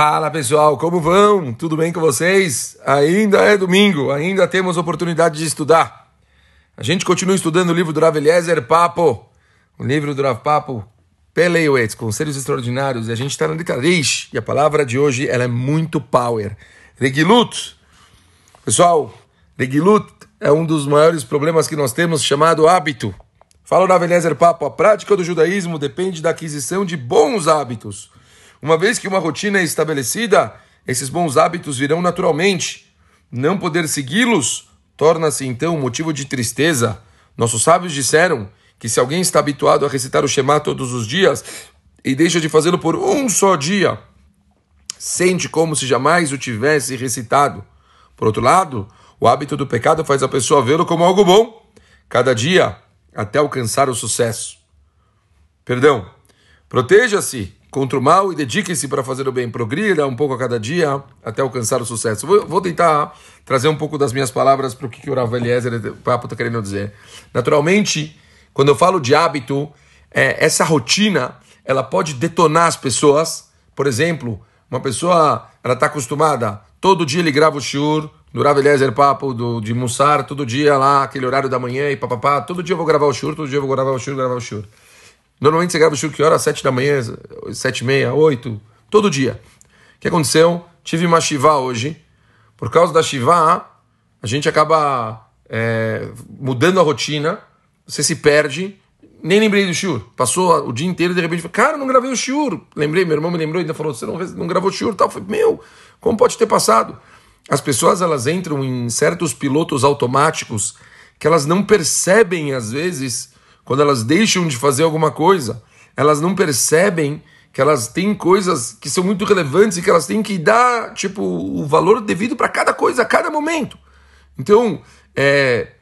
Fala pessoal, como vão? Tudo bem com vocês? Ainda é domingo, ainda temos oportunidade de estudar. A gente continua estudando o livro do Rav Eliezer Papo, o livro do Rav Papo Peleiwetz, Conselhos Extraordinários, e a gente está na letra Rish, e a palavra de hoje ela é muito power. Regilut. Pessoal, Regilut é um dos maiores problemas que nós temos, chamado hábito. Fala o Rav Eliezer Papo, a prática do judaísmo depende da aquisição de bons hábitos. Uma vez que uma rotina é estabelecida, esses bons hábitos virão naturalmente. Não poder segui-los torna-se então motivo de tristeza. Nossos sábios disseram que se alguém está habituado a recitar o Shema todos os dias e deixa de fazê-lo por um só dia, sente como se jamais o tivesse recitado. Por outro lado, o hábito do pecado faz a pessoa vê-lo como algo bom, cada dia, até alcançar o sucesso. Perdão. Proteja-se contra o mal e dedique-se para fazer o bem. Progrida um pouco a cada dia até alcançar o sucesso. Vou, vou tentar trazer um pouco das minhas palavras para o que, o Rav Eliezer Papo está querendo dizer. Naturalmente, quando eu falo de hábito, é, essa rotina ela pode detonar as pessoas. Por exemplo, uma pessoa ela está acostumada, todo dia ele grava o shiur, do Rav Eliezer Papo, do, de Mussar, todo dia lá, aquele horário da manhã e papapá, todo dia eu vou gravar o shiur, todo dia eu vou gravar o shiur, gravar o shiur. Normalmente você grava o shiur que hora? Às sete da manhã, sete e meia, oito, todo dia. O que aconteceu? Tive uma shiva hoje. Por causa da shiva, a gente acaba é, mudando a rotina, você se perde. Nem lembrei do shiur. Passou o dia inteiro e de repente cara, não gravei o shiur. Lembrei, meu irmão me lembrou ainda falou, você não, não gravou o shiur tal. Eu falei, meu, como pode ter passado? As pessoas elas entram em certos pilotos automáticos que elas não percebem às vezes quando elas deixam de fazer alguma coisa, elas não percebem que elas têm coisas que são muito relevantes e que elas têm que dar tipo o valor devido para cada coisa a cada momento. Então, é,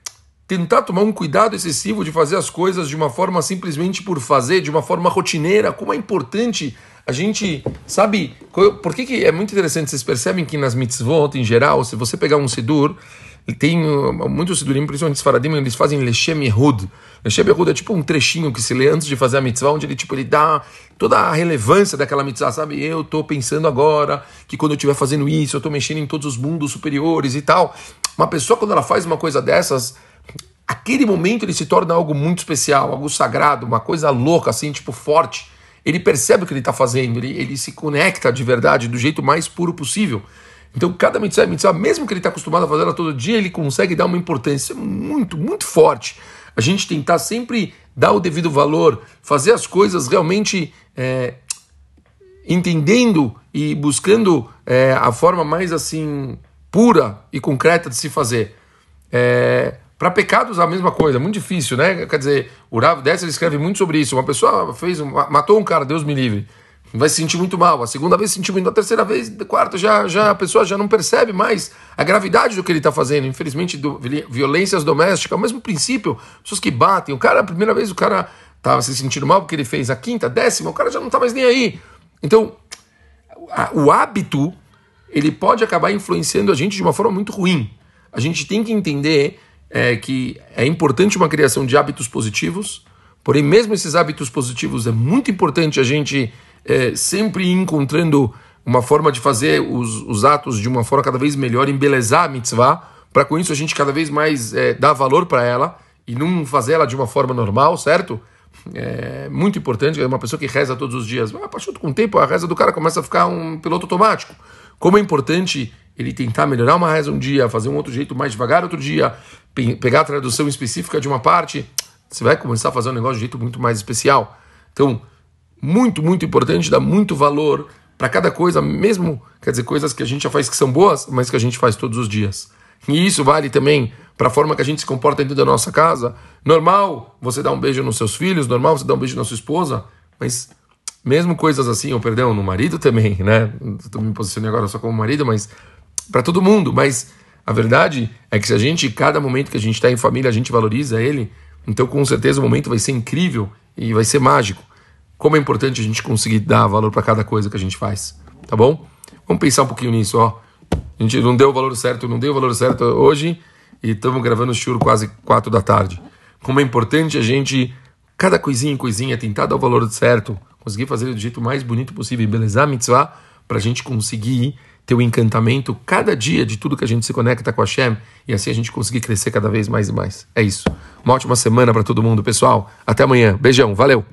tentar tomar um cuidado excessivo de fazer as coisas de uma forma simplesmente por fazer, de uma forma rotineira, como é importante a gente, sabe, por que, que é muito interessante, vocês percebem que nas mitzvot em geral, se você pegar um sidur, tem uh, muitos sidurim, principalmente os faradim, eles fazem Lechem Yehud. Lechem Yehud é tipo um trechinho que se lê antes de fazer a mitzvah, onde ele, tipo, ele dá toda a relevância daquela mitzvah, sabe? Eu estou pensando agora que quando eu estiver fazendo isso, eu estou mexendo em todos os mundos superiores e tal. Uma pessoa, quando ela faz uma coisa dessas, aquele momento ele se torna algo muito especial, algo sagrado, uma coisa louca, assim, tipo, forte. Ele percebe o que ele está fazendo, ele, ele se conecta de verdade, do jeito mais puro possível. Então, cada mitzvah é mitzvah, mesmo que ele está acostumado a fazer ela todo dia, ele consegue dar uma importância muito, muito forte. A gente tentar sempre dar o devido valor, fazer as coisas realmente é, entendendo e buscando é, a forma mais assim pura e concreta de se fazer. É, para pecados a mesma coisa, muito difícil, né? Quer dizer, o Rav Dessler escreve muito sobre isso. Uma pessoa fez, matou um cara, Deus me livre vai se sentir muito mal. A segunda vez se sentiu muito, a terceira vez, a quarta já, já a pessoa já não percebe mais a gravidade do que ele está fazendo. Infelizmente, do, violências domésticas, o mesmo princípio. Pessoas que batem, o cara, a primeira vez o cara estava se sentindo mal porque ele fez a quinta, a décima, o cara já não está mais nem aí. Então, a, o hábito ele pode acabar influenciando a gente de uma forma muito ruim. A gente tem que entender é, que é importante uma criação de hábitos positivos, porém, mesmo esses hábitos positivos, é muito importante a gente é, sempre encontrando uma forma de fazer os, os, atos de uma forma cada vez melhor, embelezar a mitzvah, para com isso a gente cada vez mais é, dar valor para ela e não fazer ela de uma forma normal, certo? É muito importante, é uma pessoa que reza todos os dias, a partir com o tempo a reza do cara começa a ficar um piloto automático. Como é importante ele tentar melhorar uma reza um dia, fazer um outro jeito mais devagar outro dia, pe pegar a tradução específica de uma parte, você vai começar a fazer um negócio de jeito muito mais especial. Então, muito, muito importante, dá muito valor para cada coisa, mesmo, quer dizer, coisas que a gente já faz que são boas, mas que a gente faz todos os dias. E isso vale também para a forma que a gente se comporta dentro da nossa casa. Normal você dar um beijo nos seus filhos, normal você dar um beijo na sua esposa, mas mesmo coisas assim, ou perdão, no marido também, né? Estou me posicionando agora só como marido, mas para todo mundo. Mas a verdade é que se a gente, cada momento que a gente está em família, a gente valoriza ele, então com certeza o momento vai ser incrível e vai ser mágico como é importante a gente conseguir dar valor para cada coisa que a gente faz, tá bom? Vamos pensar um pouquinho nisso, ó. A gente não deu o valor certo, não deu o valor certo hoje e estamos gravando o churro quase quatro da tarde. Como é importante a gente, cada coisinha em coisinha, tentar dar o valor certo, conseguir fazer do jeito mais bonito possível, belezar a mitzvah, para a gente conseguir ter o encantamento cada dia de tudo que a gente se conecta com a Hashem e assim a gente conseguir crescer cada vez mais e mais. É isso. Uma ótima semana para todo mundo, pessoal. Até amanhã. Beijão. Valeu.